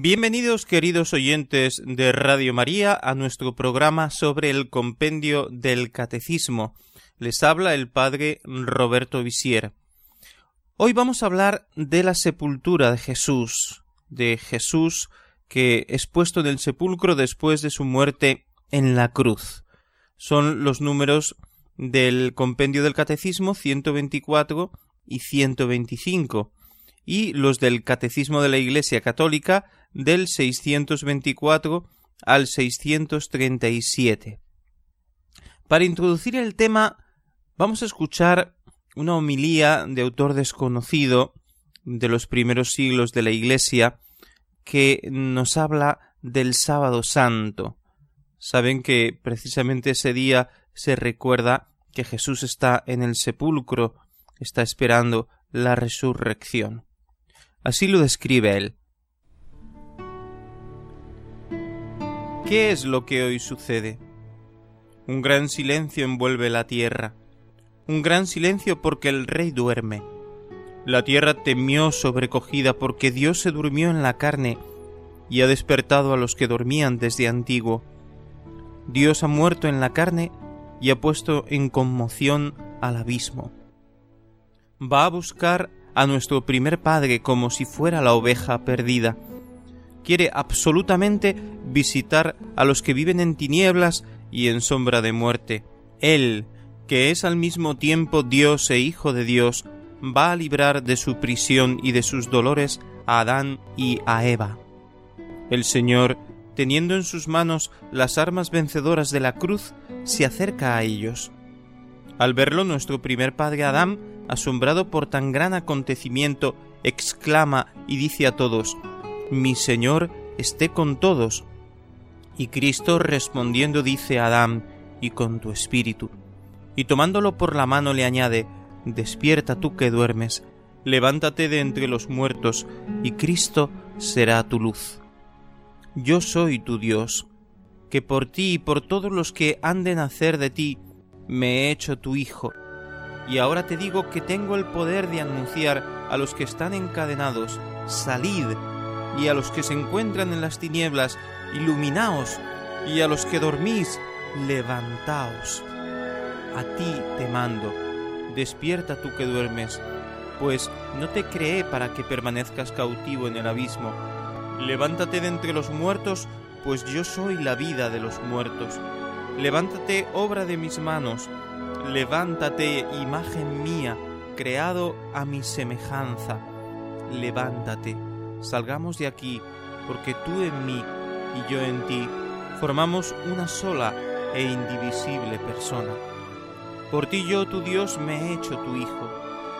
Bienvenidos queridos oyentes de Radio María a nuestro programa sobre el compendio del Catecismo. Les habla el Padre Roberto Visier. Hoy vamos a hablar de la sepultura de Jesús, de Jesús que es puesto en el sepulcro después de su muerte en la cruz. Son los números del compendio del Catecismo 124 y 125 y los del Catecismo de la Iglesia Católica del 624 al 637. Para introducir el tema vamos a escuchar una homilía de autor desconocido de los primeros siglos de la Iglesia que nos habla del sábado santo. Saben que precisamente ese día se recuerda que Jesús está en el sepulcro, está esperando la resurrección. Así lo describe él. ¿Qué es lo que hoy sucede? Un gran silencio envuelve la tierra, un gran silencio porque el rey duerme. La tierra temió sobrecogida porque Dios se durmió en la carne y ha despertado a los que dormían desde antiguo. Dios ha muerto en la carne y ha puesto en conmoción al abismo. Va a buscar a nuestro primer padre como si fuera la oveja perdida quiere absolutamente visitar a los que viven en tinieblas y en sombra de muerte. Él, que es al mismo tiempo Dios e Hijo de Dios, va a librar de su prisión y de sus dolores a Adán y a Eva. El Señor, teniendo en sus manos las armas vencedoras de la cruz, se acerca a ellos. Al verlo nuestro primer padre Adán, asombrado por tan gran acontecimiento, exclama y dice a todos mi Señor esté con todos. Y Cristo respondiendo dice a Adán, y con tu espíritu. Y tomándolo por la mano le añade, Despierta tú que duermes, levántate de entre los muertos, y Cristo será tu luz. Yo soy tu Dios, que por ti y por todos los que han de nacer de ti, me he hecho tu Hijo. Y ahora te digo que tengo el poder de anunciar a los que están encadenados, salid y a los que se encuentran en las tinieblas, iluminaos, y a los que dormís, levantaos. A ti te mando, despierta tú que duermes, pues no te creé para que permanezcas cautivo en el abismo. Levántate de entre los muertos, pues yo soy la vida de los muertos. Levántate, obra de mis manos, levántate, imagen mía, creado a mi semejanza. Levántate salgamos de aquí, porque tú en mí y yo en ti formamos una sola e indivisible persona. Por ti yo, tu Dios, me he hecho tu Hijo.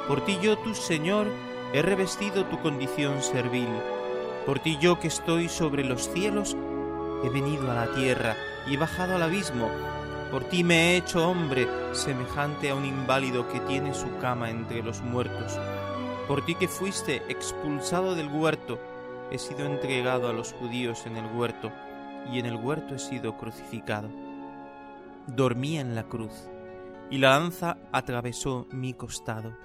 Por ti yo, tu Señor, he revestido tu condición servil. Por ti yo que estoy sobre los cielos, he venido a la tierra y he bajado al abismo. Por ti me he hecho hombre, semejante a un inválido que tiene su cama entre los muertos por ti que fuiste expulsado del huerto, he sido entregado a los judíos en el huerto, y en el huerto he sido crucificado. Dormí en la cruz, y la lanza atravesó mi costado.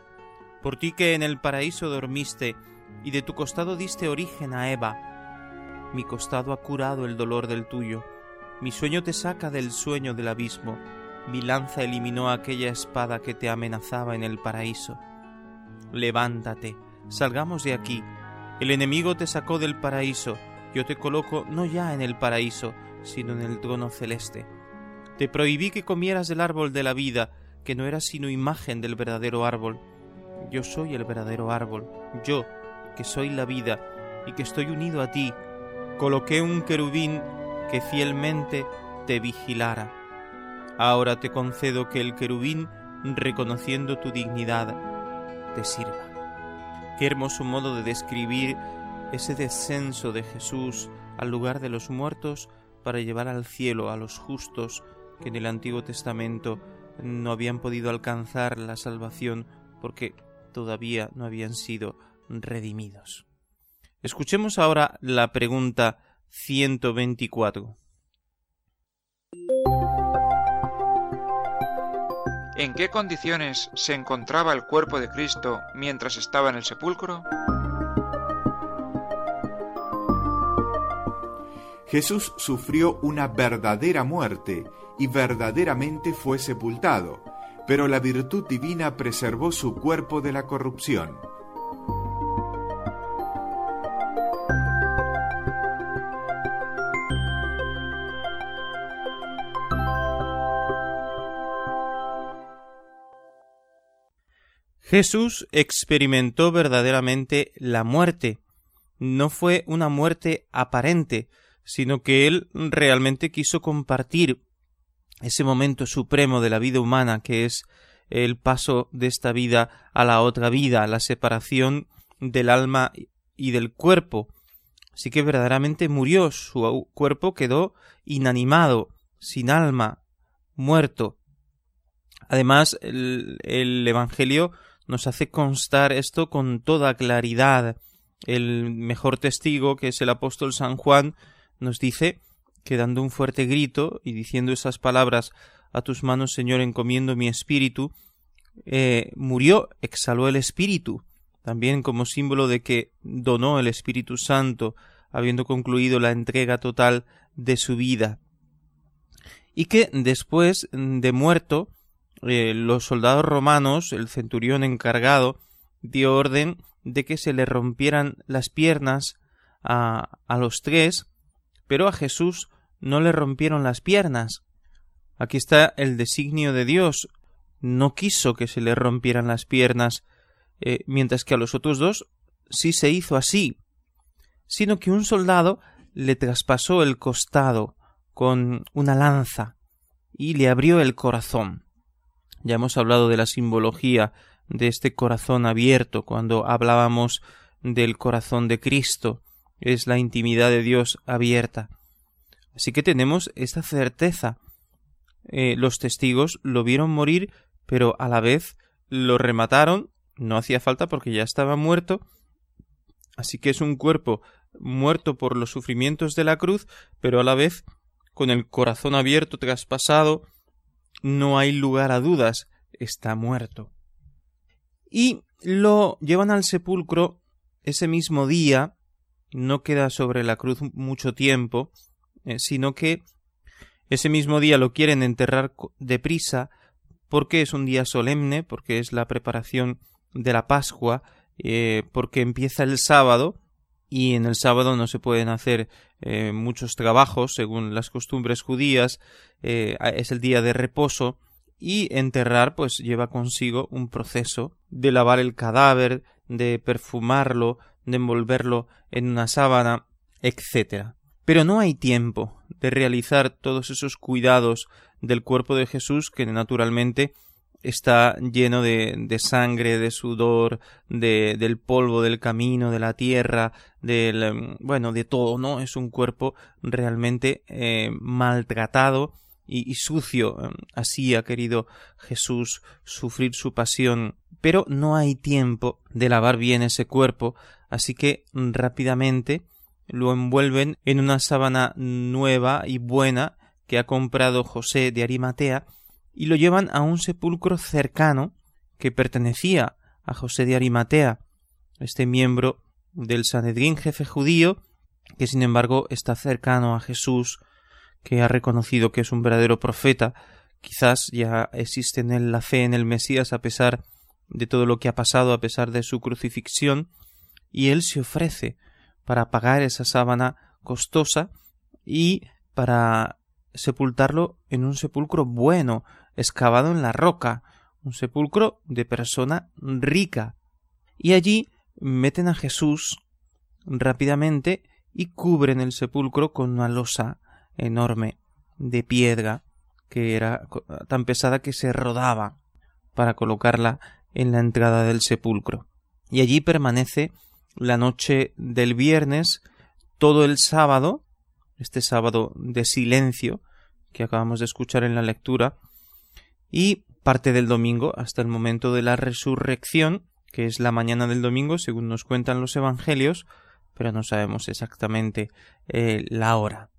Por ti que en el paraíso dormiste, y de tu costado diste origen a Eva, mi costado ha curado el dolor del tuyo, mi sueño te saca del sueño del abismo, mi lanza eliminó aquella espada que te amenazaba en el paraíso levántate, salgamos de aquí. El enemigo te sacó del paraíso, yo te coloco no ya en el paraíso, sino en el trono celeste. Te prohibí que comieras del árbol de la vida, que no era sino imagen del verdadero árbol. Yo soy el verdadero árbol, yo, que soy la vida, y que estoy unido a ti, coloqué un querubín que fielmente te vigilara. Ahora te concedo que el querubín, reconociendo tu dignidad, te sirva. Qué hermoso modo de describir ese descenso de Jesús al lugar de los muertos para llevar al cielo a los justos que en el Antiguo Testamento no habían podido alcanzar la salvación porque todavía no habían sido redimidos. Escuchemos ahora la pregunta 124. ¿En qué condiciones se encontraba el cuerpo de Cristo mientras estaba en el sepulcro? Jesús sufrió una verdadera muerte y verdaderamente fue sepultado, pero la virtud divina preservó su cuerpo de la corrupción. Jesús experimentó verdaderamente la muerte. No fue una muerte aparente, sino que él realmente quiso compartir ese momento supremo de la vida humana que es el paso de esta vida a la otra vida, la separación del alma y del cuerpo. Así que verdaderamente murió, su cuerpo quedó inanimado, sin alma, muerto. Además, el, el Evangelio nos hace constar esto con toda claridad. El mejor testigo, que es el apóstol San Juan, nos dice que dando un fuerte grito y diciendo esas palabras a tus manos, Señor, encomiendo mi espíritu, eh, murió, exhaló el espíritu, también como símbolo de que donó el Espíritu Santo, habiendo concluido la entrega total de su vida. Y que después de muerto, eh, los soldados romanos, el centurión encargado, dio orden de que se le rompieran las piernas a, a los tres, pero a Jesús no le rompieron las piernas. Aquí está el designio de Dios. No quiso que se le rompieran las piernas, eh, mientras que a los otros dos sí se hizo así, sino que un soldado le traspasó el costado con una lanza y le abrió el corazón. Ya hemos hablado de la simbología de este corazón abierto cuando hablábamos del corazón de Cristo. Es la intimidad de Dios abierta. Así que tenemos esta certeza. Eh, los testigos lo vieron morir, pero a la vez lo remataron. No hacía falta porque ya estaba muerto. Así que es un cuerpo muerto por los sufrimientos de la cruz, pero a la vez con el corazón abierto, traspasado, no hay lugar a dudas, está muerto. Y lo llevan al sepulcro ese mismo día, no queda sobre la cruz mucho tiempo, eh, sino que ese mismo día lo quieren enterrar deprisa porque es un día solemne, porque es la preparación de la Pascua, eh, porque empieza el sábado y en el sábado no se pueden hacer eh, muchos trabajos según las costumbres judías, eh, es el día de reposo y enterrar pues lleva consigo un proceso de lavar el cadáver, de perfumarlo, de envolverlo en una sábana, etc. Pero no hay tiempo de realizar todos esos cuidados del cuerpo de Jesús que naturalmente está lleno de, de sangre, de sudor, de, del polvo del camino, de la tierra, del em, bueno, de todo, ¿no? Es un cuerpo realmente eh, maltratado y, y sucio. Así ha querido Jesús sufrir su pasión. Pero no hay tiempo de lavar bien ese cuerpo, así que rápidamente lo envuelven en una sábana nueva y buena que ha comprado José de Arimatea y lo llevan a un sepulcro cercano que pertenecía a José de Arimatea, este miembro del Sanedrín jefe judío, que sin embargo está cercano a Jesús, que ha reconocido que es un verdadero profeta, quizás ya existe en él la fe en el Mesías a pesar de todo lo que ha pasado, a pesar de su crucifixión, y él se ofrece para pagar esa sábana costosa y para sepultarlo en un sepulcro bueno, excavado en la roca, un sepulcro de persona rica. Y allí meten a Jesús rápidamente y cubren el sepulcro con una losa enorme de piedra que era tan pesada que se rodaba para colocarla en la entrada del sepulcro. Y allí permanece la noche del viernes, todo el sábado, este sábado de silencio, que acabamos de escuchar en la lectura, y parte del domingo hasta el momento de la resurrección, que es la mañana del domingo, según nos cuentan los evangelios, pero no sabemos exactamente eh, la hora.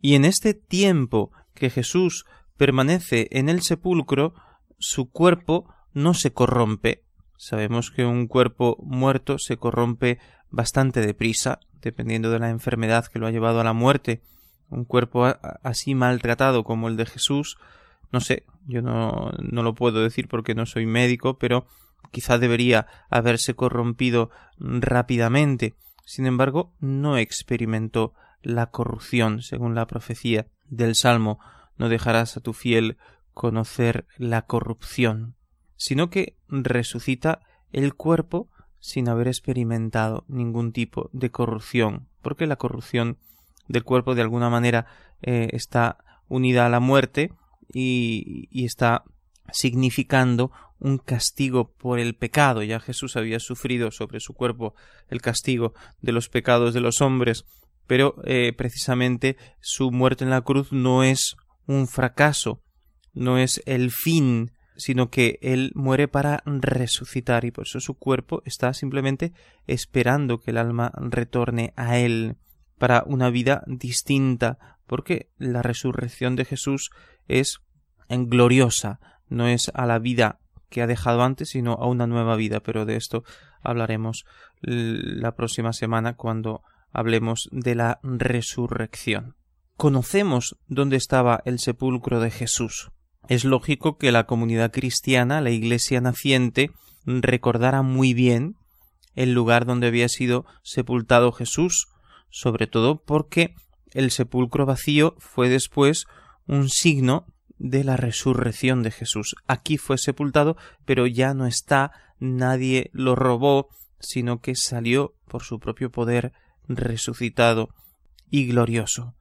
Y en este tiempo que Jesús permanece en el sepulcro, su cuerpo no se corrompe. Sabemos que un cuerpo muerto se corrompe bastante deprisa, dependiendo de la enfermedad que lo ha llevado a la muerte. Un cuerpo así maltratado como el de Jesús, no sé, yo no, no lo puedo decir porque no soy médico, pero quizá debería haberse corrompido rápidamente. Sin embargo, no experimentó la corrupción, según la profecía del Salmo, no dejarás a tu fiel conocer la corrupción, sino que resucita el cuerpo sin haber experimentado ningún tipo de corrupción, porque la corrupción del cuerpo de alguna manera eh, está unida a la muerte y, está significando un castigo por el pecado. Ya Jesús había sufrido sobre su cuerpo el castigo de los pecados de los hombres, pero eh, precisamente su muerte en la cruz no es un fracaso, no es el fin, sino que él muere para resucitar y por eso su cuerpo está simplemente esperando que el alma retorne a él para una vida distinta, porque la resurrección de Jesús es gloriosa, no es a la vida que ha dejado antes, sino a una nueva vida, pero de esto hablaremos la próxima semana cuando hablemos de la resurrección. Conocemos dónde estaba el sepulcro de Jesús. Es lógico que la comunidad cristiana, la iglesia naciente, recordara muy bien el lugar donde había sido sepultado Jesús, sobre todo porque el sepulcro vacío fue después un signo de la resurrección de Jesús. Aquí fue sepultado, pero ya no está, nadie lo robó, sino que salió por su propio poder resucitado y glorioso.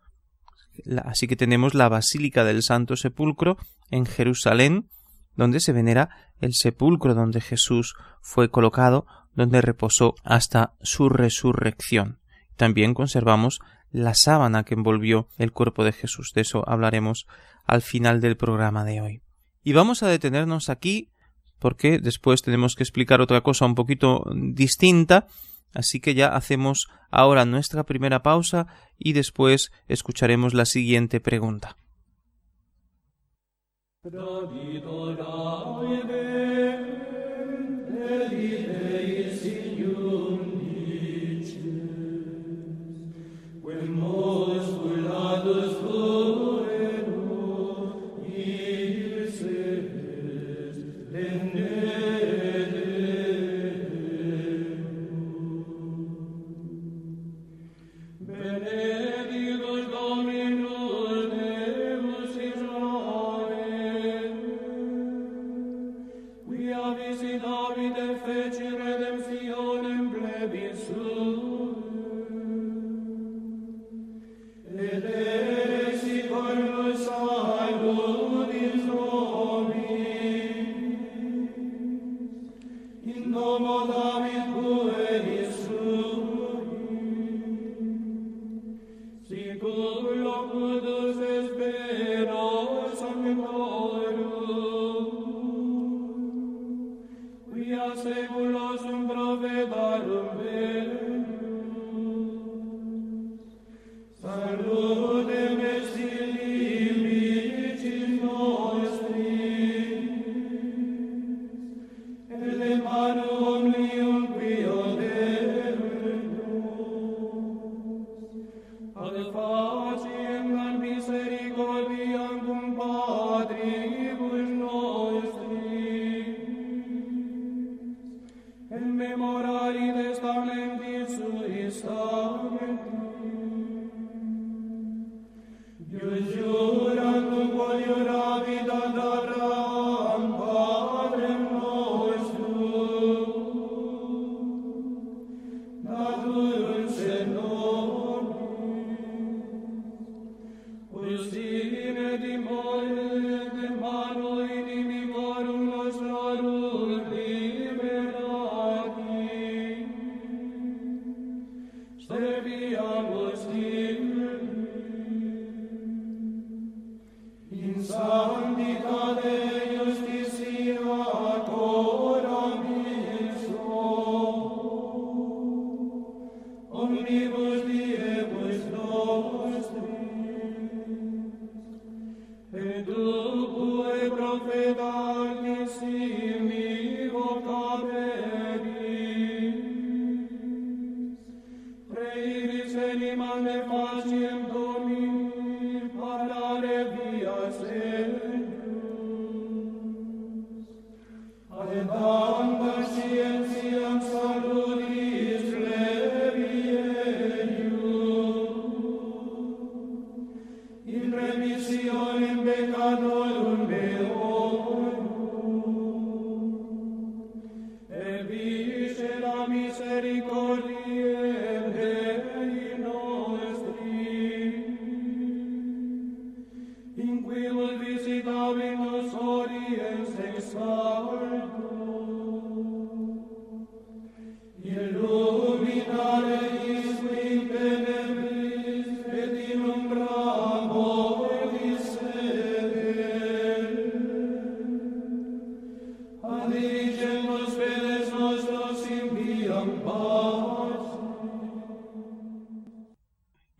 Así que tenemos la Basílica del Santo Sepulcro en Jerusalén, donde se venera el sepulcro donde Jesús fue colocado, donde reposó hasta su resurrección. También conservamos la sábana que envolvió el cuerpo de Jesús. De eso hablaremos al final del programa de hoy. Y vamos a detenernos aquí porque después tenemos que explicar otra cosa un poquito distinta, así que ya hacemos ahora nuestra primera pausa y después escucharemos la siguiente pregunta.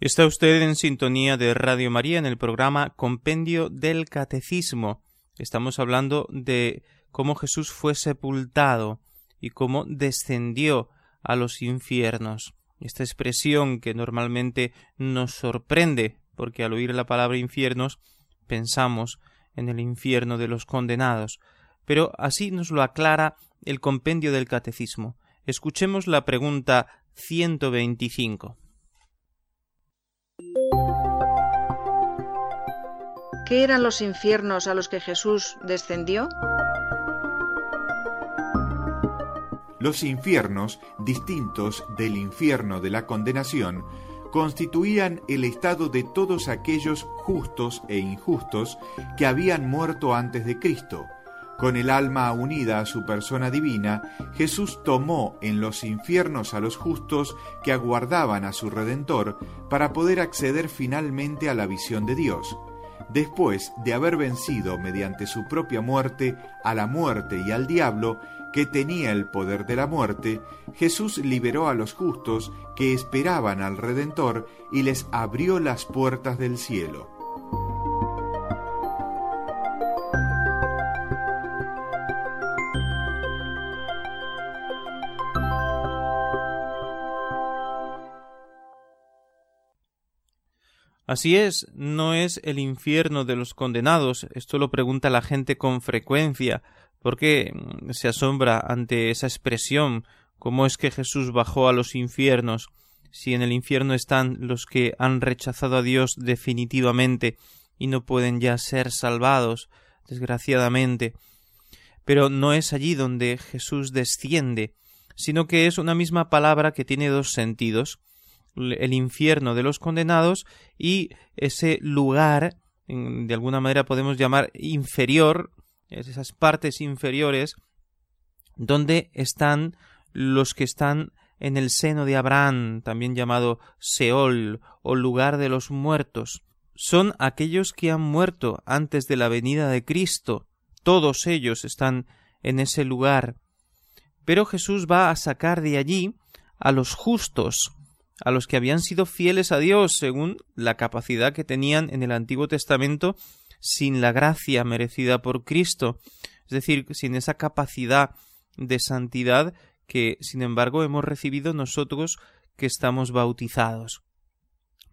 Está usted en sintonía de Radio María en el programa Compendio del Catecismo. Estamos hablando de cómo Jesús fue sepultado y cómo descendió a los infiernos. Esta expresión que normalmente nos sorprende, porque al oír la palabra infiernos pensamos en el infierno de los condenados. Pero así nos lo aclara el compendio del Catecismo. Escuchemos la pregunta 125. ¿Qué eran los infiernos a los que Jesús descendió? Los infiernos, distintos del infierno de la condenación, constituían el estado de todos aquellos justos e injustos que habían muerto antes de Cristo, con el alma unida a su persona divina, Jesús tomó en los infiernos a los justos que aguardaban a su Redentor para poder acceder finalmente a la visión de Dios. Después de haber vencido mediante su propia muerte a la muerte y al diablo, que tenía el poder de la muerte, Jesús liberó a los justos que esperaban al Redentor y les abrió las puertas del cielo. Así es, no es el infierno de los condenados. Esto lo pregunta la gente con frecuencia. ¿Por qué mm, se asombra ante esa expresión? ¿Cómo es que Jesús bajó a los infiernos? Si en el infierno están los que han rechazado a Dios definitivamente y no pueden ya ser salvados, desgraciadamente. Pero no es allí donde Jesús desciende, sino que es una misma palabra que tiene dos sentidos el infierno de los condenados y ese lugar, de alguna manera podemos llamar inferior, esas partes inferiores, donde están los que están en el seno de Abraham, también llamado Seol o lugar de los muertos. Son aquellos que han muerto antes de la venida de Cristo. Todos ellos están en ese lugar. Pero Jesús va a sacar de allí a los justos, a los que habían sido fieles a Dios según la capacidad que tenían en el Antiguo Testamento sin la gracia merecida por Cristo, es decir, sin esa capacidad de santidad que, sin embargo, hemos recibido nosotros que estamos bautizados.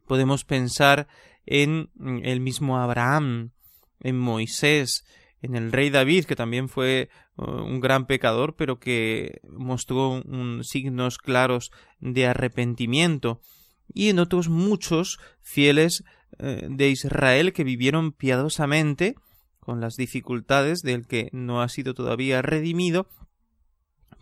Podemos pensar en el mismo Abraham, en Moisés, en el rey David, que también fue un gran pecador, pero que mostró signos claros de arrepentimiento, y en otros muchos fieles eh, de Israel que vivieron piadosamente con las dificultades del que no ha sido todavía redimido,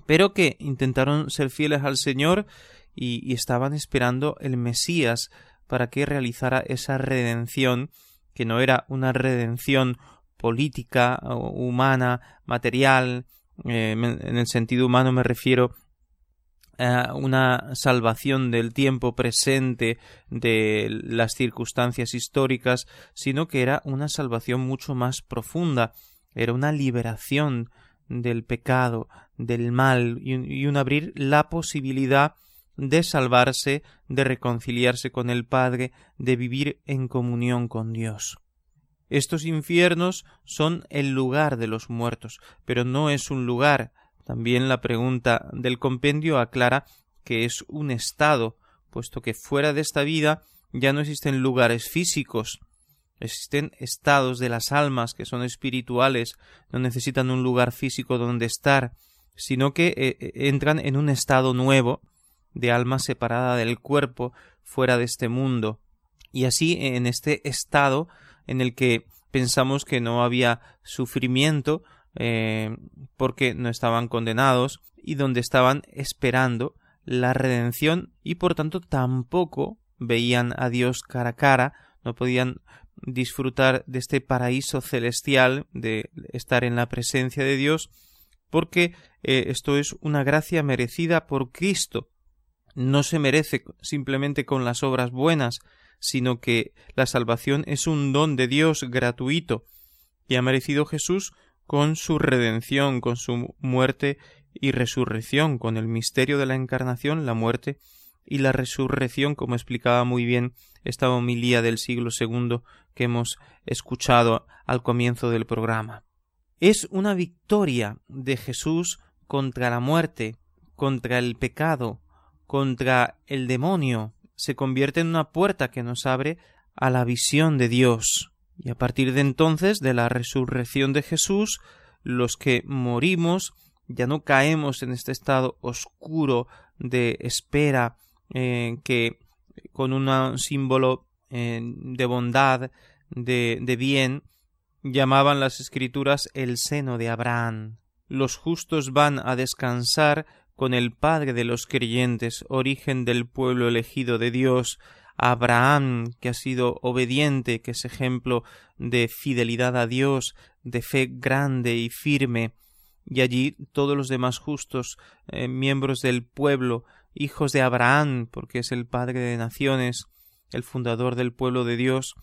pero que intentaron ser fieles al Señor y estaban esperando el Mesías para que realizara esa redención, que no era una redención política, humana, material, eh, en el sentido humano me refiero a una salvación del tiempo presente de las circunstancias históricas, sino que era una salvación mucho más profunda, era una liberación del pecado, del mal y un abrir la posibilidad de salvarse, de reconciliarse con el Padre, de vivir en comunión con Dios. Estos infiernos son el lugar de los muertos, pero no es un lugar. También la pregunta del compendio aclara que es un estado, puesto que fuera de esta vida ya no existen lugares físicos, existen estados de las almas que son espirituales, no necesitan un lugar físico donde estar, sino que eh, eh, entran en un estado nuevo de alma separada del cuerpo fuera de este mundo. Y así en este estado en el que pensamos que no había sufrimiento, eh, porque no estaban condenados y donde estaban esperando la redención y por tanto tampoco veían a Dios cara a cara, no podían disfrutar de este paraíso celestial, de estar en la presencia de Dios, porque eh, esto es una gracia merecida por Cristo. No se merece simplemente con las obras buenas, sino que la salvación es un don de Dios gratuito, y ha merecido Jesús con su redención, con su muerte y resurrección, con el misterio de la encarnación, la muerte y la resurrección, como explicaba muy bien esta homilía del siglo II que hemos escuchado al comienzo del programa. Es una victoria de Jesús contra la muerte, contra el pecado, contra el demonio, se convierte en una puerta que nos abre a la visión de Dios. Y a partir de entonces, de la resurrección de Jesús, los que morimos ya no caemos en este estado oscuro de espera eh, que con un símbolo eh, de bondad, de, de bien, llamaban las escrituras el seno de Abraham. Los justos van a descansar con el Padre de los creyentes, origen del pueblo elegido de Dios, Abraham, que ha sido obediente, que es ejemplo de fidelidad a Dios, de fe grande y firme, y allí todos los demás justos, eh, miembros del pueblo, hijos de Abraham, porque es el padre de naciones, el fundador del pueblo de Dios,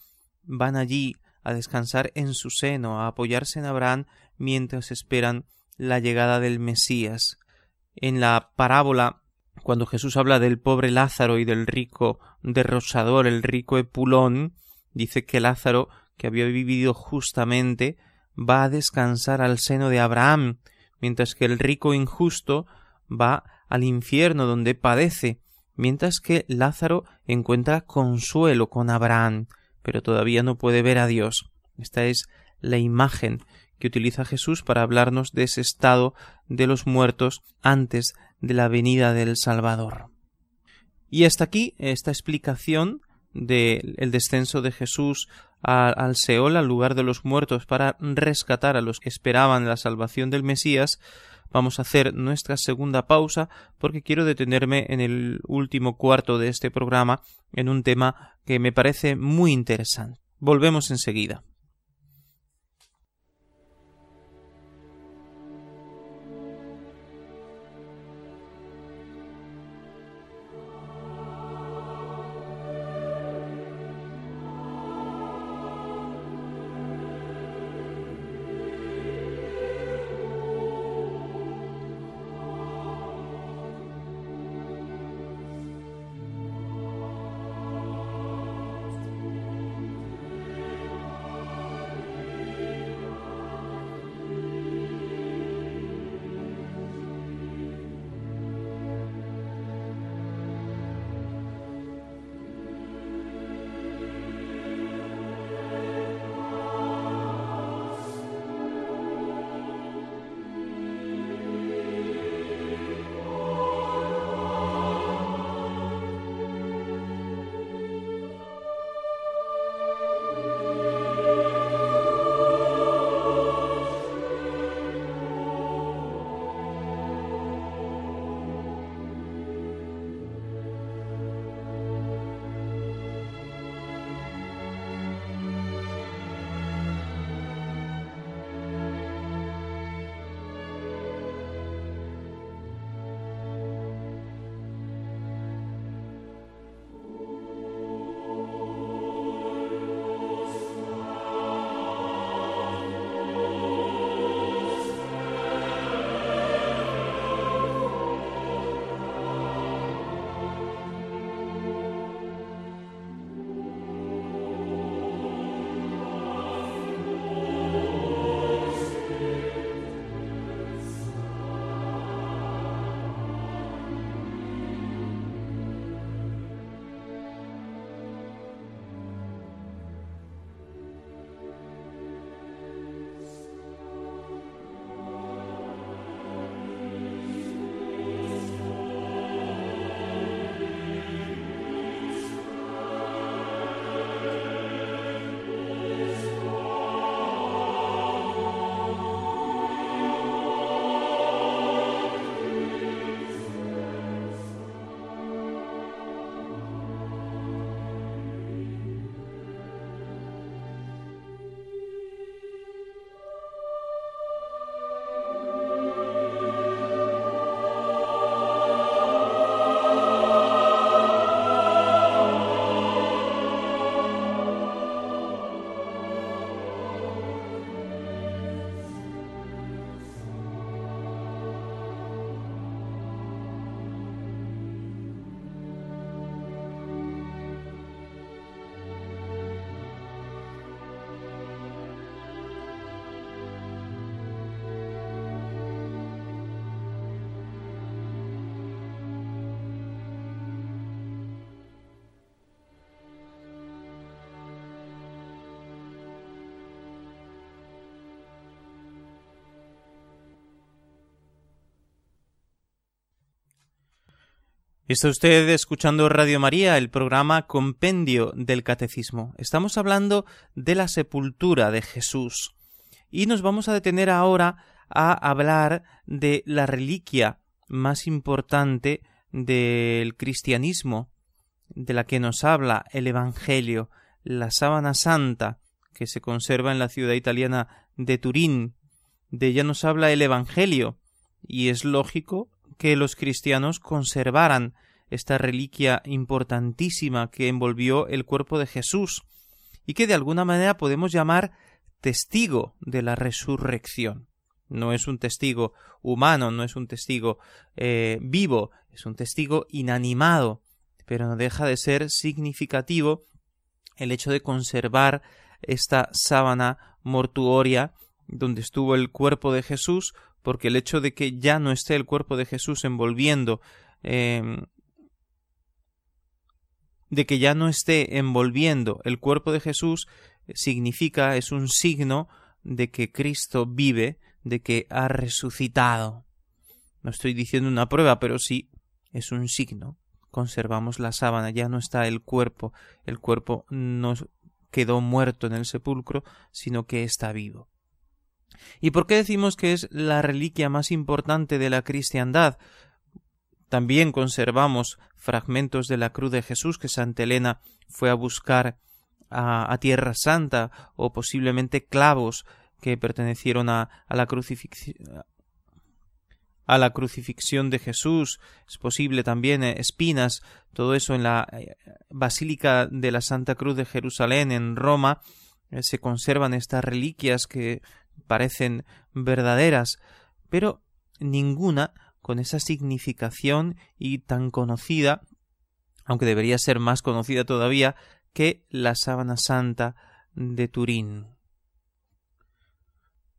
van allí a descansar en su seno, a apoyarse en Abraham mientras esperan la llegada del Mesías. En la parábola, cuando Jesús habla del pobre Lázaro y del rico derrochador, el rico Epulón, dice que Lázaro, que había vivido justamente, va a descansar al seno de Abraham, mientras que el rico injusto va al infierno donde padece, mientras que Lázaro encuentra consuelo con Abraham, pero todavía no puede ver a Dios. Esta es la imagen que utiliza Jesús para hablarnos de ese estado de los muertos antes de la venida del Salvador. Y hasta aquí esta explicación del descenso de Jesús al Seol, al lugar de los muertos, para rescatar a los que esperaban la salvación del Mesías, vamos a hacer nuestra segunda pausa porque quiero detenerme en el último cuarto de este programa en un tema que me parece muy interesante. Volvemos enseguida. Está usted escuchando Radio María, el programa Compendio del Catecismo. Estamos hablando de la sepultura de Jesús. Y nos vamos a detener ahora a hablar de la reliquia más importante del cristianismo, de la que nos habla el Evangelio, la sábana santa, que se conserva en la ciudad italiana de Turín. De ella nos habla el Evangelio, y es lógico que los cristianos conservaran esta reliquia importantísima que envolvió el cuerpo de Jesús y que de alguna manera podemos llamar testigo de la resurrección. No es un testigo humano, no es un testigo eh, vivo, es un testigo inanimado, pero no deja de ser significativo el hecho de conservar esta sábana mortuoria donde estuvo el cuerpo de Jesús porque el hecho de que ya no esté el cuerpo de Jesús envolviendo em, de que ya no esté envolviendo el cuerpo de Jesús significa, es un signo de que Cristo vive, de que ha resucitado. No estoy diciendo una prueba, pero sí es un signo. Conservamos la sábana, ya no está el cuerpo, el cuerpo no quedó muerto en el sepulcro, sino que está vivo. ¿Y por qué decimos que es la reliquia más importante de la cristiandad? También conservamos fragmentos de la cruz de Jesús que Santa Elena fue a buscar a, Tierra Santa o posiblemente clavos que pertenecieron a, la crucifixión de Jesús, es posible también eh, espinas, todo eso en la eh, Basílica de la Santa Cruz de Jerusalén en Roma, eh, se conservan estas reliquias que parecen verdaderas, pero ninguna con esa significación y tan conocida, aunque debería ser más conocida todavía, que la sábana santa de Turín.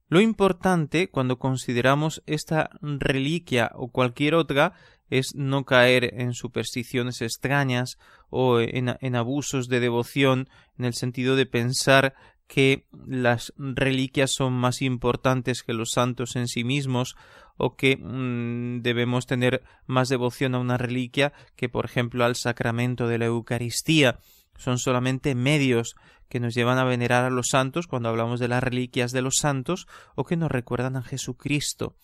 Lo importante cuando consideramos esta reliquia o cualquier otra es no caer en supersticiones extrañas o en, en, abusos de devoción en el sentido de pensar que las reliquias son más importantes que los santos en sí mismos o que mm, debemos tener más devoción a una reliquia que por ejemplo al sacramento de la Eucaristía. Son solamente medios que nos llevan a venerar a los santos cuando hablamos de las reliquias de los santos o que nos recuerdan a Jesucristo.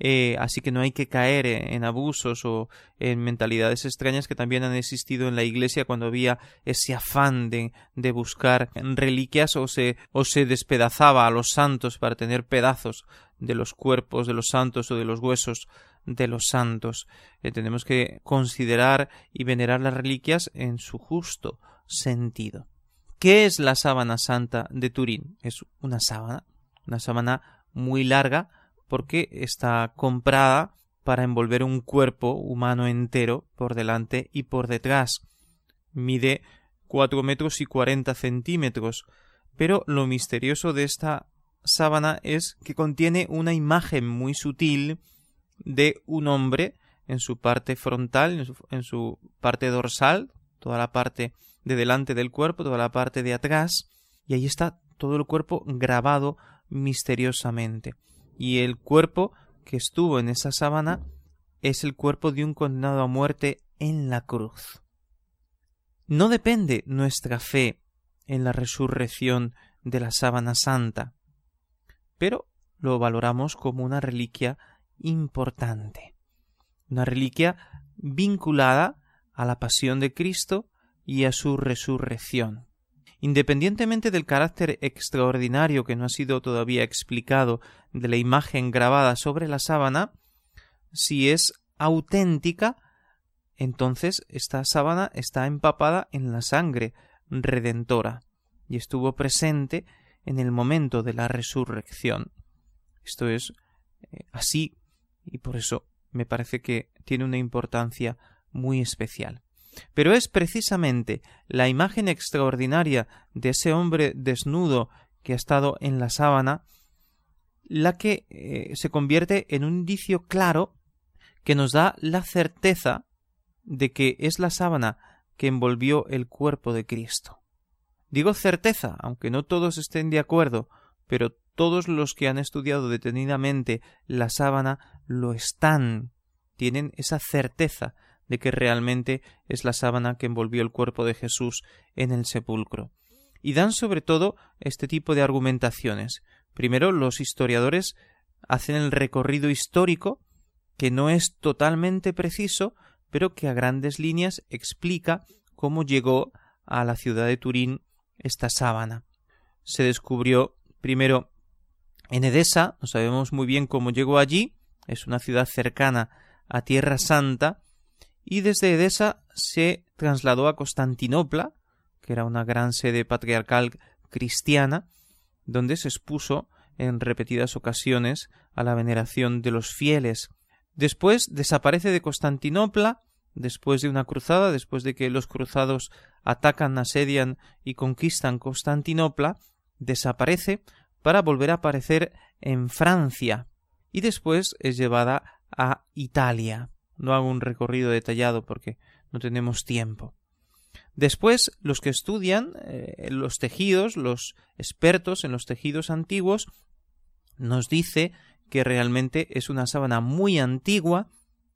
Eh, así que no hay que caer en abusos o en mentalidades extrañas que también han existido en la Iglesia cuando había ese afán de, de buscar reliquias o se, o se despedazaba a los santos para tener pedazos de los cuerpos de los santos o de los huesos de los santos. Eh, tenemos que considerar y venerar las reliquias en su justo sentido. ¿Qué es la sábana santa de Turín? Es una sábana, una sábana muy larga, porque está comprada para envolver un cuerpo humano entero por delante y por detrás. Mide cuatro metros y cuarenta centímetros, pero lo misterioso de esta sábana es que contiene una imagen muy sutil de un hombre en su parte frontal, en su, en su parte dorsal, toda la parte de delante del cuerpo, toda la parte de atrás, y ahí está todo el cuerpo grabado misteriosamente y el cuerpo que estuvo en esa sábana es el cuerpo de un condenado a muerte en la cruz. No depende nuestra fe en la resurrección de la sábana santa, pero lo valoramos como una reliquia importante, una reliquia vinculada a la pasión de Cristo y a su resurrección. Independientemente del carácter extraordinario que no ha sido todavía explicado de la imagen grabada sobre la sábana, si es auténtica, entonces esta sábana está empapada en la sangre redentora y estuvo presente en el momento de la resurrección. Esto es eh, así y por eso me parece que tiene una importancia muy especial. Pero es precisamente la imagen extraordinaria de ese hombre desnudo que ha estado en la sábana la que eh, se convierte en un indicio claro que nos da la certeza de que es la sábana que envolvió el cuerpo de Cristo. Digo certeza, aunque no todos estén de acuerdo, pero todos los que han estudiado detenidamente la sábana lo están, tienen esa certeza de que realmente es la sábana que envolvió el cuerpo de Jesús en el sepulcro. Y dan sobre todo este tipo de argumentaciones. Primero, los historiadores hacen el recorrido histórico, que no es totalmente preciso, pero que a grandes líneas explica cómo llegó a la ciudad de Turín esta sábana. Se descubrió primero en Edesa, no sabemos muy bien cómo llegó allí, es una ciudad cercana a Tierra Santa, y desde Edesa se trasladó a Constantinopla, que era una gran sede patriarcal cristiana, donde se expuso en repetidas ocasiones a la veneración de los fieles. Después desaparece de Constantinopla, después de una cruzada, después de que los cruzados atacan, asedian y conquistan Constantinopla, desaparece para volver a aparecer en Francia y después es llevada a Italia. No hago un recorrido detallado porque no tenemos tiempo. Después, los que estudian eh, los tejidos, los expertos en los tejidos antiguos, nos dice que realmente es una sábana muy antigua,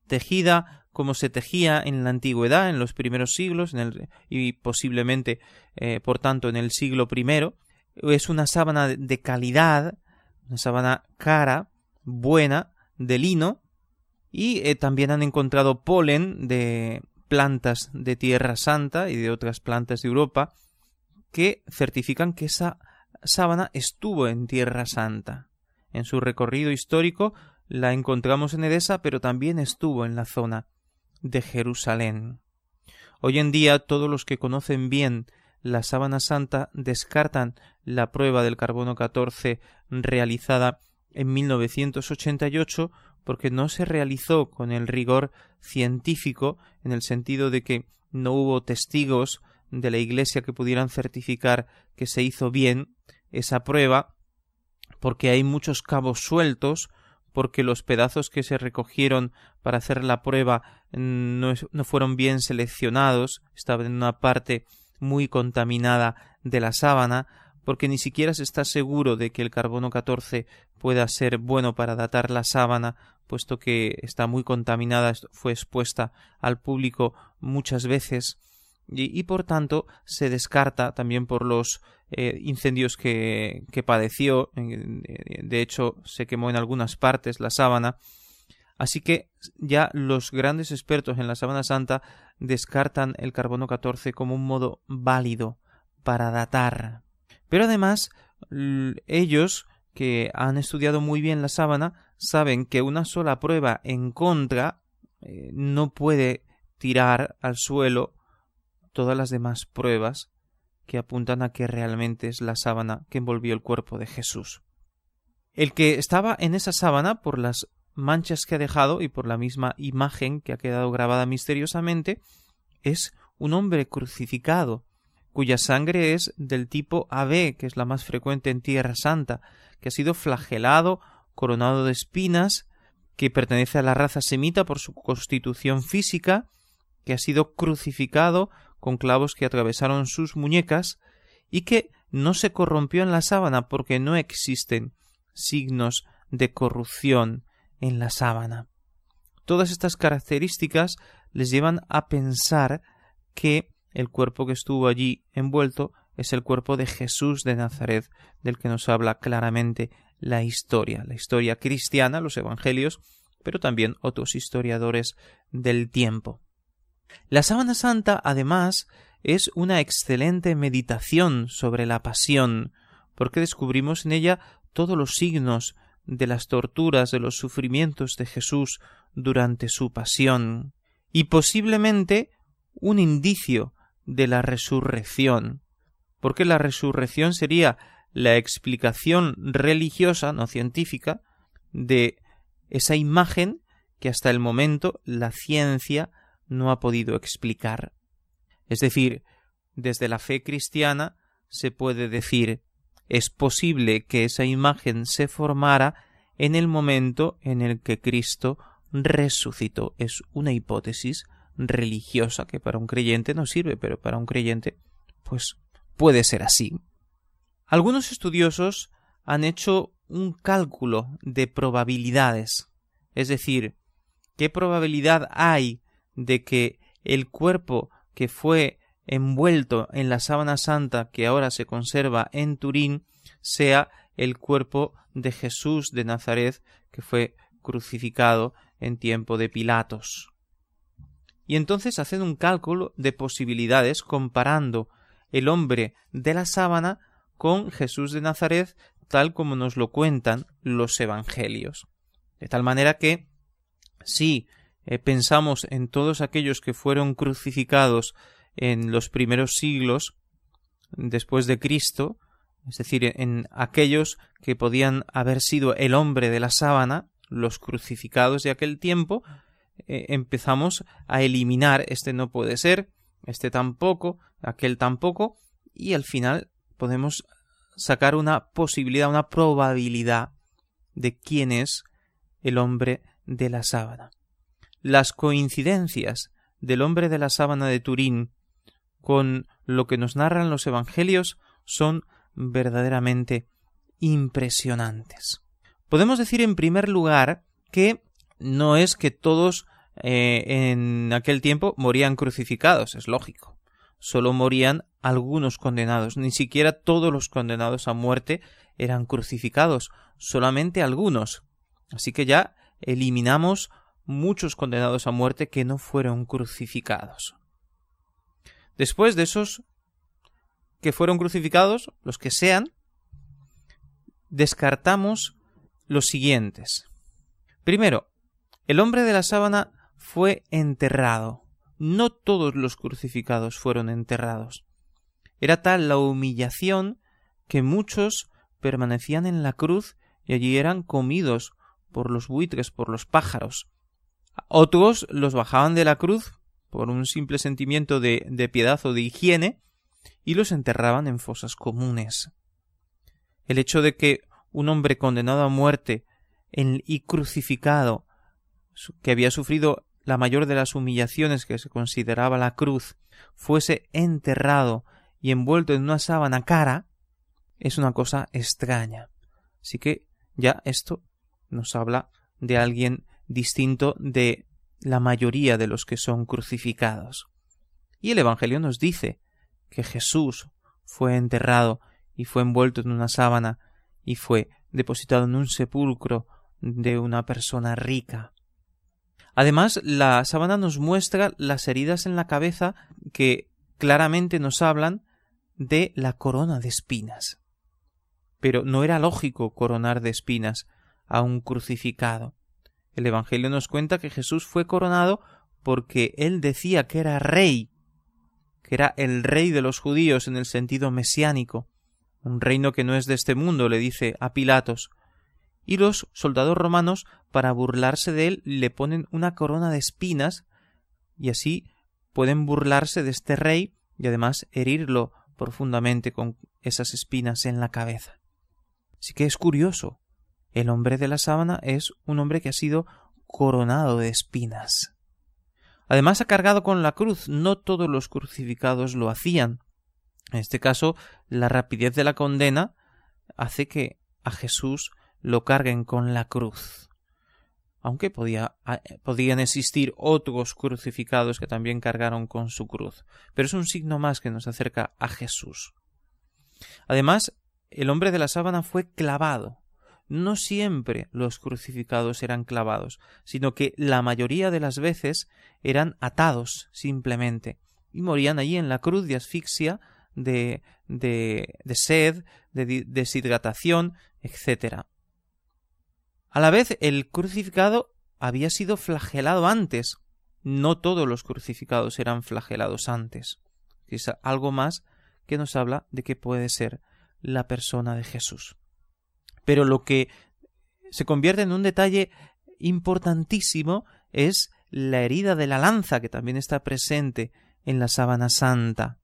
tejida como se tejía en la antigüedad, en los primeros siglos, y posiblemente, eh, por tanto, en el siglo I. Es una sábana de calidad, una sábana cara, buena, de lino, y eh, también han encontrado polen de plantas de Tierra Santa y de otras plantas de Europa que certifican que esa sábana estuvo en Tierra Santa. En su recorrido histórico la encontramos en Edesa, pero también estuvo en la zona de Jerusalén. Hoy en día todos los que conocen bien la sábana santa descartan la prueba del carbono 14 realizada en 1988 porque no se realizó con el rigor científico en el sentido de que no hubo testigos de la Iglesia que pudieran certificar que se hizo bien esa prueba, porque hay muchos cabos sueltos, porque los pedazos que se recogieron para hacer la prueba no, no fueron bien seleccionados, estaban en una parte muy contaminada de la sábana, porque ni siquiera se está seguro de que el carbono 14 pueda ser bueno para datar la sábana puesto que está muy contaminada, fue expuesta al público muchas veces y, por tanto se descarta también por los eh, incendios que, que padeció. De hecho, se quemó en algunas partes la sábana. Así que ya los grandes expertos en la sábana santa descartan el carbono 14 como un modo válido para datar. Pero además, ellos que han estudiado muy bien la sábana saben que una sola prueba en contra eh, no puede tirar al suelo todas las demás pruebas que apuntan a que realmente es la sábana que envolvió el cuerpo de Jesús. El que estaba en esa sábana por las manchas que ha dejado y por la misma imagen que ha quedado grabada misteriosamente es un hombre crucificado, cuya sangre es del tipo AB, que es la más frecuente en Tierra Santa, que ha sido flagelado, coronado de espinas, que pertenece a la raza semita por su constitución física, que ha sido crucificado con clavos que atravesaron sus muñecas, y que no se corrompió en la sábana porque no existen signos de corrupción en la sábana. Todas estas características les llevan a pensar que el cuerpo que estuvo allí envuelto es el cuerpo de Jesús de Nazaret, del que nos habla claramente la historia, la historia cristiana, los evangelios, pero también otros historiadores del tiempo. La sábana santa, además, es una excelente meditación sobre la pasión, porque descubrimos en ella todos los signos de las torturas, de los sufrimientos de Jesús durante su pasión, y posiblemente un indicio de la resurrección, porque la resurrección sería la explicación religiosa, no científica, de esa imagen que hasta el momento la ciencia no ha podido explicar. Es decir, desde la fe cristiana se puede decir es posible que esa imagen se formara en el momento en el que Cristo resucitó. Es una hipótesis religiosa que para un creyente no sirve, pero para un creyente pues puede ser así. Algunos estudiosos han hecho un cálculo de probabilidades, es decir, qué probabilidad hay de que el cuerpo que fue envuelto en la sábana santa que ahora se conserva en Turín sea el cuerpo de Jesús de Nazaret que fue crucificado en tiempo de Pilatos. Y entonces hacen un cálculo de posibilidades comparando el hombre de la sábana con Jesús de Nazaret tal como nos lo cuentan los evangelios. De tal manera que si eh, pensamos en todos aquellos que fueron crucificados en los primeros siglos después de Cristo, es decir, en aquellos que podían haber sido el hombre de la sábana, los crucificados de aquel tiempo, eh, empezamos a eliminar este no puede ser, este tampoco, aquel tampoco, y al final podemos sacar una posibilidad, una probabilidad de quién es el hombre de la sábana. Las coincidencias del hombre de la sábana de Turín con lo que nos narran los evangelios son verdaderamente impresionantes. Podemos decir en primer lugar que no es que todos eh, en aquel tiempo morían crucificados, es lógico. Solo morían algunos condenados, ni siquiera todos los condenados a muerte eran crucificados, solamente algunos. Así que ya eliminamos muchos condenados a muerte que no fueron crucificados. Después de esos que fueron crucificados, los que sean, descartamos los siguientes. Primero, el hombre de la sábana fue enterrado. No todos los crucificados fueron enterrados. Era tal la humillación que muchos permanecían en la cruz y allí eran comidos por los buitres, por los pájaros. Otros los bajaban de la cruz por un simple sentimiento de, piedad o de higiene y los enterraban en fosas comunes. El hecho de que un hombre condenado a muerte y crucificado, que había sufrido la mayor de las humillaciones que se consideraba la cruz, fuese enterrado y envuelto en una sábana cara, es una cosa extraña. Así que ya esto nos habla de alguien distinto de la mayoría de los que son crucificados. Y el Evangelio nos dice que Jesús fue enterrado y fue envuelto en una sábana y fue depositado en un sepulcro de una persona rica. Además, la sábana nos muestra las heridas en la cabeza que claramente nos hablan de la corona de espinas. Pero no era lógico coronar de espinas a un crucificado. El Evangelio nos cuenta que Jesús fue coronado porque él decía que era rey, que era el rey de los judíos en el sentido mesiánico, un reino que no es de este mundo, le dice a Pilatos. Y los soldados romanos, para burlarse de él, le ponen una corona de espinas, y así pueden burlarse de este rey y además herirlo profundamente con esas espinas en la cabeza. Así que es curioso. El hombre de la sábana es un hombre que ha sido coronado de espinas. Además ha cargado con la cruz. No todos los crucificados lo hacían. En este caso, la rapidez de la condena hace que a Jesús lo carguen con la cruz. Aunque podía, podían existir otros crucificados que también cargaron con su cruz. Pero es un signo más que nos acerca a Jesús. Además, el hombre de la sábana fue clavado. No siempre los crucificados eran clavados, sino que la mayoría de las veces eran atados simplemente y morían allí en la cruz de asfixia de, de, sed, de deshidratación, etc. A la vez, el crucificado había sido flagelado antes. No todos los crucificados eran flagelados antes. Es algo más que nos habla de que puede ser la persona de Jesús. Pero lo que se convierte en un detalle importantísimo es la herida de la lanza que también está presente en la sábana santa.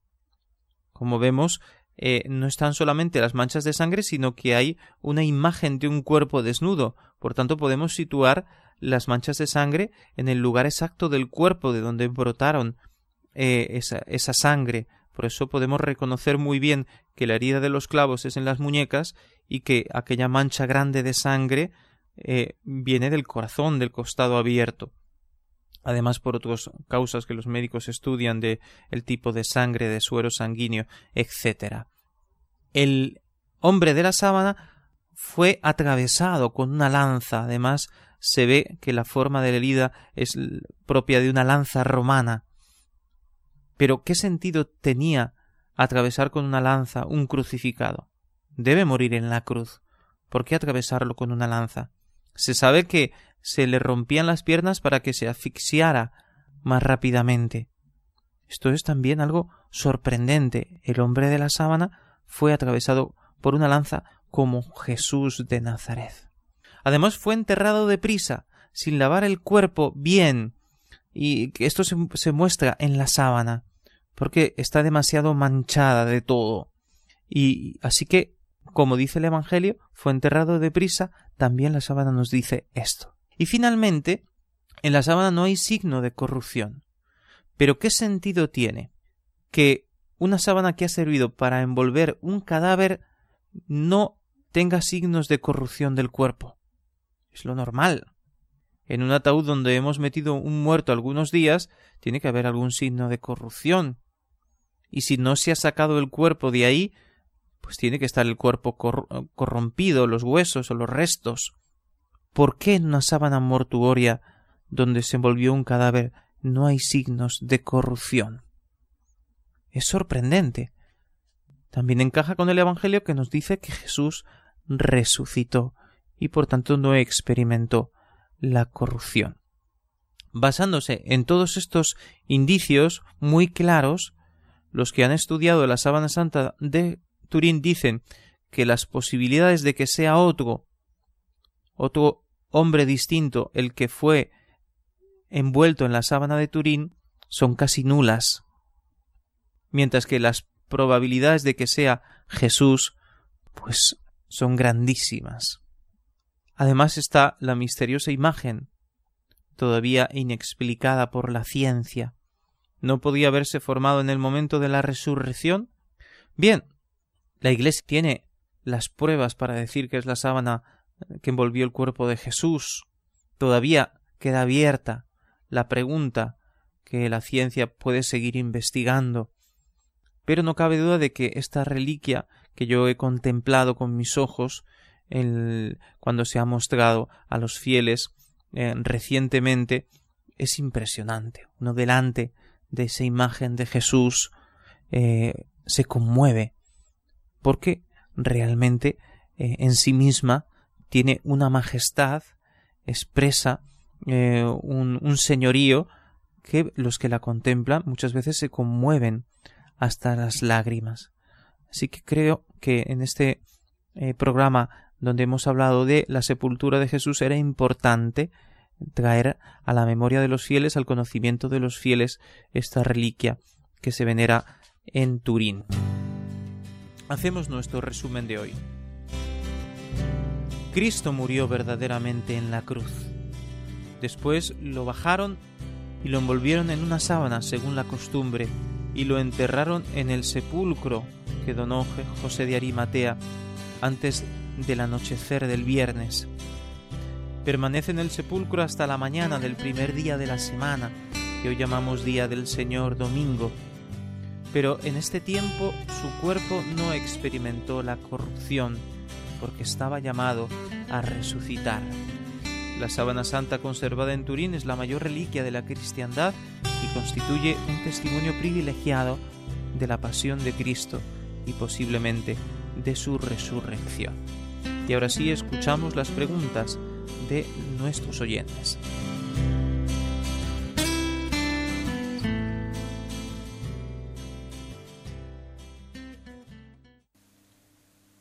Como vemos, eh, no están solamente las manchas de sangre, sino que hay una imagen de un cuerpo desnudo. Por tanto, podemos situar las manchas de sangre en el lugar exacto del cuerpo de donde brotaron eh, esa, esa sangre. Por eso podemos reconocer muy bien que la herida de los clavos es en las muñecas y que aquella mancha grande de sangre eh, viene del corazón, del costado abierto. además por otras causas que los médicos estudian de el tipo de sangre, de suero sanguíneo, etc. El hombre de la sábana fue atravesado con una lanza, además se ve que la forma de la herida es propia de una lanza romana. Pero ¿qué sentido tenía atravesar con una lanza un crucificado? Debe morir en la cruz. ¿Por qué atravesarlo con una lanza? Se sabe que se le rompían las piernas para que se asfixiara más rápidamente. Esto es también algo sorprendente. El hombre de la sábana fue atravesado por una lanza como Jesús de Nazaret. Además fue enterrado deprisa, sin lavar el cuerpo bien, y esto se, muestra en la sábana, porque está demasiado manchada de todo. Y así que, como dice el Evangelio, fue enterrado deprisa, también la sábana nos dice esto. Y finalmente, en la sábana no hay signo de corrupción. Pero ¿qué sentido tiene que una sábana que ha servido para envolver un cadáver no tenga signos de corrupción del cuerpo? Es lo normal. En un ataúd donde hemos metido un muerto algunos días, tiene que haber algún signo de corrupción. Y si no se ha sacado el cuerpo de ahí, pues tiene que estar el cuerpo corrompido, los huesos o los restos. ¿Por qué en una sábana mortuoria donde se envolvió un cadáver no hay signos de corrupción? Es sorprendente. También encaja con el Evangelio que nos dice que Jesús resucitó y por tanto no experimentó la corrupción. Basándose en todos estos indicios muy claros, los que han estudiado la sábana santa de Turín dicen que las posibilidades de que sea otro, otro hombre distinto el que fue envuelto en la sábana de Turín son casi nulas, mientras que las probabilidades de que sea Jesús pues son grandísimas. Además está la misteriosa imagen, todavía inexplicada por la ciencia. ¿No podía haberse formado en el momento de la resurrección? Bien, la Iglesia tiene las pruebas para decir que es la sábana que envolvió el cuerpo de Jesús. Todavía queda abierta la pregunta que la ciencia puede seguir investigando. Pero no cabe duda de que esta reliquia que yo he contemplado con mis ojos el, cuando se ha mostrado a los fieles eh, recientemente es impresionante. Uno delante de esa imagen de Jesús eh, se conmueve porque realmente eh, en sí misma tiene una majestad, expresa un, un señorío que los que la contemplan muchas veces se conmueven hasta las lágrimas. Así que creo que en este programa donde hemos hablado de la sepultura de Jesús, era importante traer a la memoria de los fieles, al conocimiento de los fieles, esta reliquia que se venera en Turín. Hacemos nuestro resumen de hoy. Cristo murió verdaderamente en la cruz. Después lo bajaron y lo envolvieron en una sábana según la costumbre y lo enterraron en el sepulcro que donó José de Arimatea antes del anochecer del viernes. Permanece en el sepulcro hasta la mañana del primer día de la semana, que hoy llamamos Día del Señor Domingo. Pero en este tiempo su cuerpo no experimentó la corrupción, porque estaba llamado a resucitar. La sábana santa conservada en Turín es la mayor reliquia de la cristiandad y constituye un testimonio privilegiado de la pasión de Cristo y posiblemente de su resurrección. Y ahora sí escuchamos las preguntas de nuestros oyentes.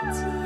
to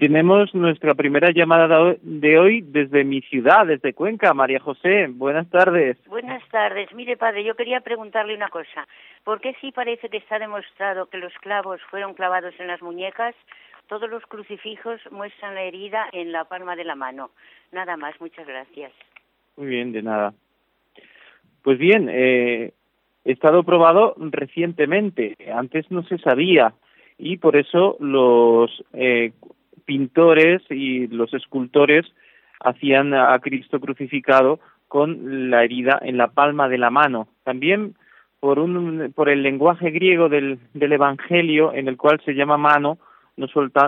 tenemos nuestra primera llamada de hoy desde mi ciudad, desde Cuenca. María José, buenas tardes. Buenas tardes. Mire, padre, yo quería preguntarle una cosa. ¿Por qué si parece que está demostrado que los clavos fueron clavados en las muñecas, todos los crucifijos muestran la herida en la palma de la mano? Nada más, muchas gracias. Muy bien, de nada. Pues bien, eh, he estado probado recientemente. Antes no se sabía y por eso los eh, pintores y los escultores hacían a Cristo crucificado con la herida en la palma de la mano. También por, un, por el lenguaje griego del, del Evangelio, en el cual se llama mano no,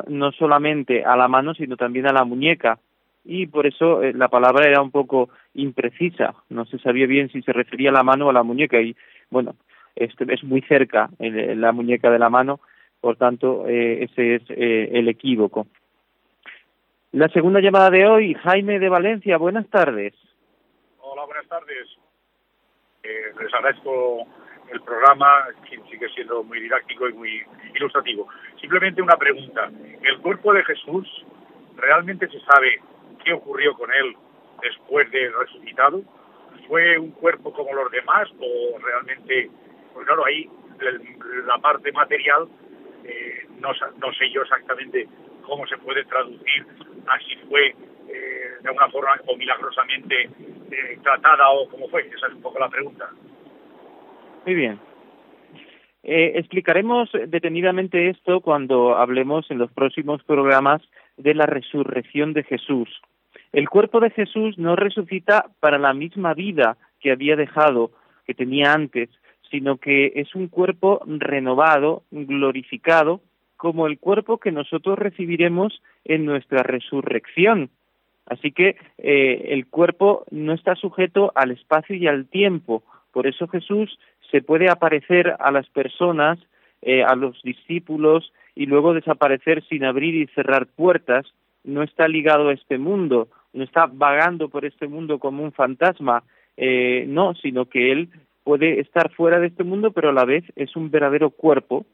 no solamente a la mano, sino también a la muñeca. Y por eso eh, la palabra era un poco imprecisa, no se sabía bien si se refería a la mano o a la muñeca. Y bueno, este, es muy cerca la muñeca de la mano, por tanto, eh, ese es eh, el equívoco. La segunda llamada de hoy, Jaime de Valencia, buenas tardes. Hola, buenas tardes. Eh, les agradezco el programa, que sigue siendo muy didáctico y muy ilustrativo. Simplemente una pregunta. ¿El cuerpo de Jesús realmente se sabe qué ocurrió con él después de resucitado? ¿Fue un cuerpo como los demás o realmente, pues claro, ahí la parte material eh, no, no sé yo exactamente cómo se puede traducir así fue eh, de alguna forma o milagrosamente eh, tratada o cómo fue. Esa es un poco la pregunta. Muy bien. Eh, explicaremos detenidamente esto cuando hablemos en los próximos programas de la resurrección de Jesús. El cuerpo de Jesús no resucita para la misma vida que había dejado, que tenía antes, sino que es un cuerpo renovado, glorificado, como el cuerpo que nosotros recibiremos en nuestra resurrección. Así que eh, el cuerpo no está sujeto al espacio y al tiempo. Por eso Jesús se puede aparecer a las personas, eh, a los discípulos, y luego desaparecer sin abrir y cerrar puertas. No está ligado a este mundo, no está vagando por este mundo como un fantasma, eh, no, sino que Él puede estar fuera de este mundo, pero a la vez es un verdadero cuerpo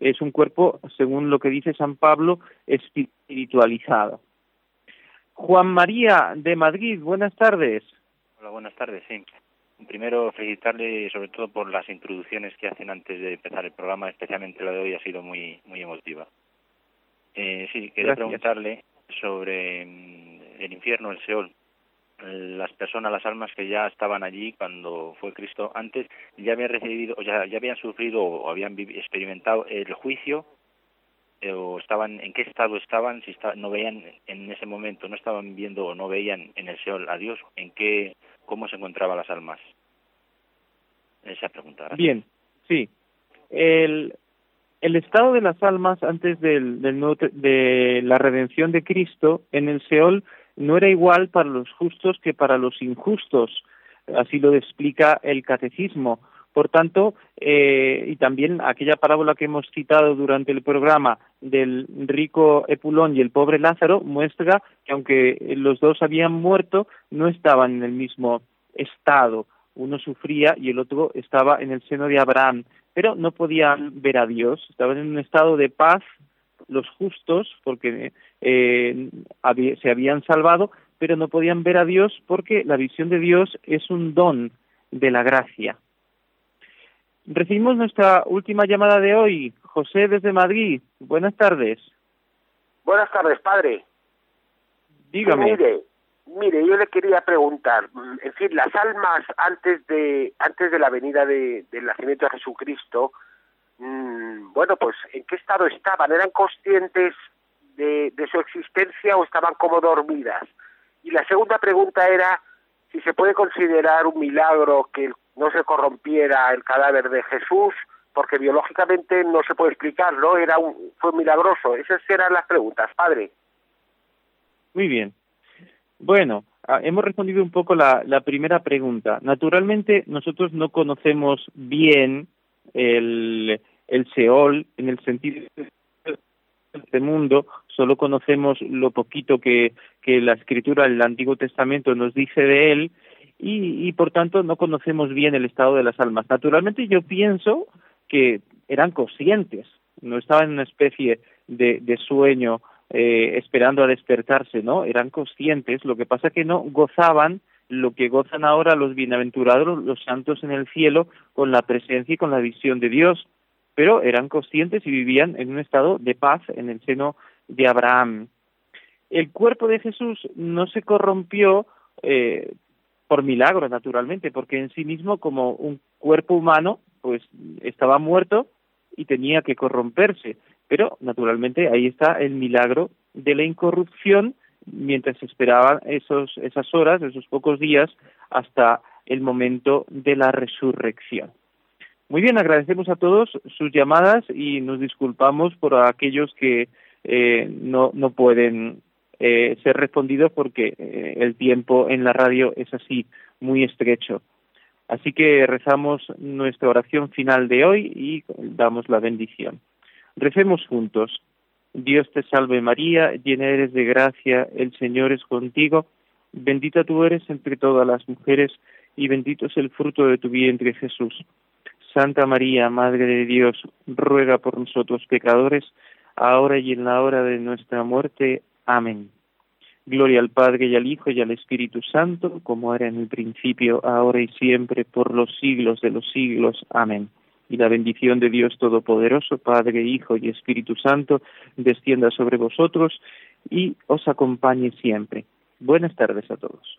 es un cuerpo, según lo que dice San Pablo, espiritualizado. Juan María de Madrid, buenas tardes. Hola, buenas tardes, sí. Primero, felicitarle sobre todo por las introducciones que hacen antes de empezar el programa, especialmente la de hoy ha sido muy muy emotiva. Eh, sí, quería preguntarle sobre mm, el infierno, el Seol las personas, las almas que ya estaban allí cuando fue Cristo antes, ya habían recibido, o ya, ya habían sufrido o habían experimentado el juicio, eh, o estaban, en qué estado estaban, si no veían en ese momento, no estaban viendo o no veían en el Seol a Dios, en qué, cómo se encontraban las almas. Esa pregunta. Bien, sí. El, el estado de las almas antes del, del, de la redención de Cristo en el Seol no era igual para los justos que para los injustos. Así lo explica el catecismo. Por tanto, eh, y también aquella parábola que hemos citado durante el programa del rico Epulón y el pobre Lázaro muestra que aunque los dos habían muerto, no estaban en el mismo estado. Uno sufría y el otro estaba en el seno de Abraham, pero no podían ver a Dios, estaban en un estado de paz los justos, porque eh, se habían salvado, pero no podían ver a Dios porque la visión de Dios es un don de la gracia. Recibimos nuestra última llamada de hoy. José desde Madrid. Buenas tardes. Buenas tardes, padre. Dígame. Mire, mire, yo le quería preguntar, en fin, las almas antes de antes de la venida de, del nacimiento de Jesucristo, Mm, bueno, pues en qué estado estaban, eran conscientes de, su existencia o estaban como dormidas. Y la segunda pregunta era si se puede considerar un milagro que no se corrompiera el cadáver de Jesús, porque biológicamente no se puede explicar, ¿no? Era un, fue milagroso. Esas eran las preguntas, padre. Muy bien. Bueno, ah, hemos respondido un poco la, la primera pregunta. Naturalmente, nosotros no conocemos bien el, el Seol en el sentido de este mundo, solo conocemos lo poquito que, la escritura del Antiguo Testamento nos dice de él y, y por tanto no conocemos bien el estado de las almas. Naturalmente yo pienso que eran conscientes, no estaban en una especie de, de sueño eh, esperando a despertarse, ¿no? Eran conscientes, lo que pasa que no gozaban lo que gozan ahora los bienaventurados, los santos en el cielo, con la presencia y con la visión de Dios, pero eran conscientes y vivían en un estado de paz en el seno de Abraham. El cuerpo de Jesús no se corrompió eh, por milagro, naturalmente, porque en sí mismo, como un cuerpo humano, pues estaba muerto y tenía que corromperse. Pero, naturalmente, ahí está el milagro de la incorrupción mientras esperaban esos, esas horas, esos pocos días, hasta el momento de la resurrección. Muy bien, agradecemos a todos sus llamadas y nos disculpamos por aquellos que eh, no, no pueden eh, ser respondidos porque eh, el tiempo en la radio es así, muy estrecho. Así que rezamos nuestra oración final de hoy y damos la bendición. Recemos juntos. Dios te salve María, llena eres de gracia, el Señor es contigo, bendita tú eres entre todas las mujeres y bendito es el fruto de tu vientre Jesús. Santa María, Madre de Dios, ruega por nosotros pecadores, ahora y en la hora de nuestra muerte. Amén. Gloria al Padre y al Hijo y al Espíritu Santo, como era en el principio, ahora y siempre, por los siglos de los siglos. Amén. Y la bendición de Dios Todopoderoso, Padre, Hijo y Espíritu Santo, descienda sobre vosotros y os acompañe siempre. Buenas tardes a todos.